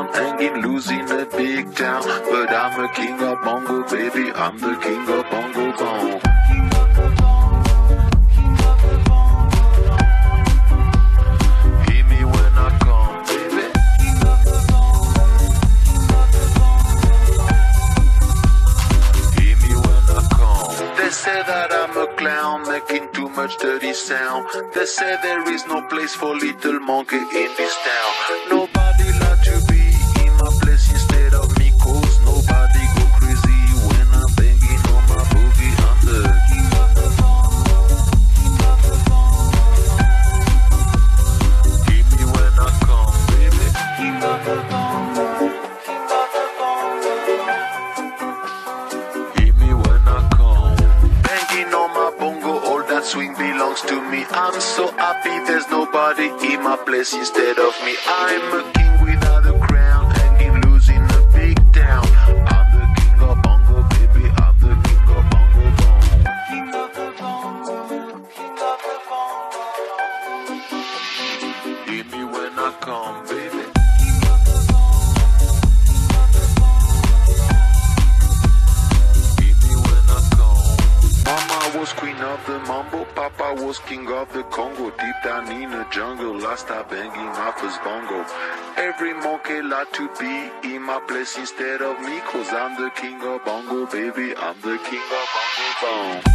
I'm thinking losing the big town. But I'm a king of bongo, baby. I'm the king of bongo bong. say that I'm a clown, making too much dirty sound. They say there is no place for little monkey in this town. Nobody instead of me. I the king of on the.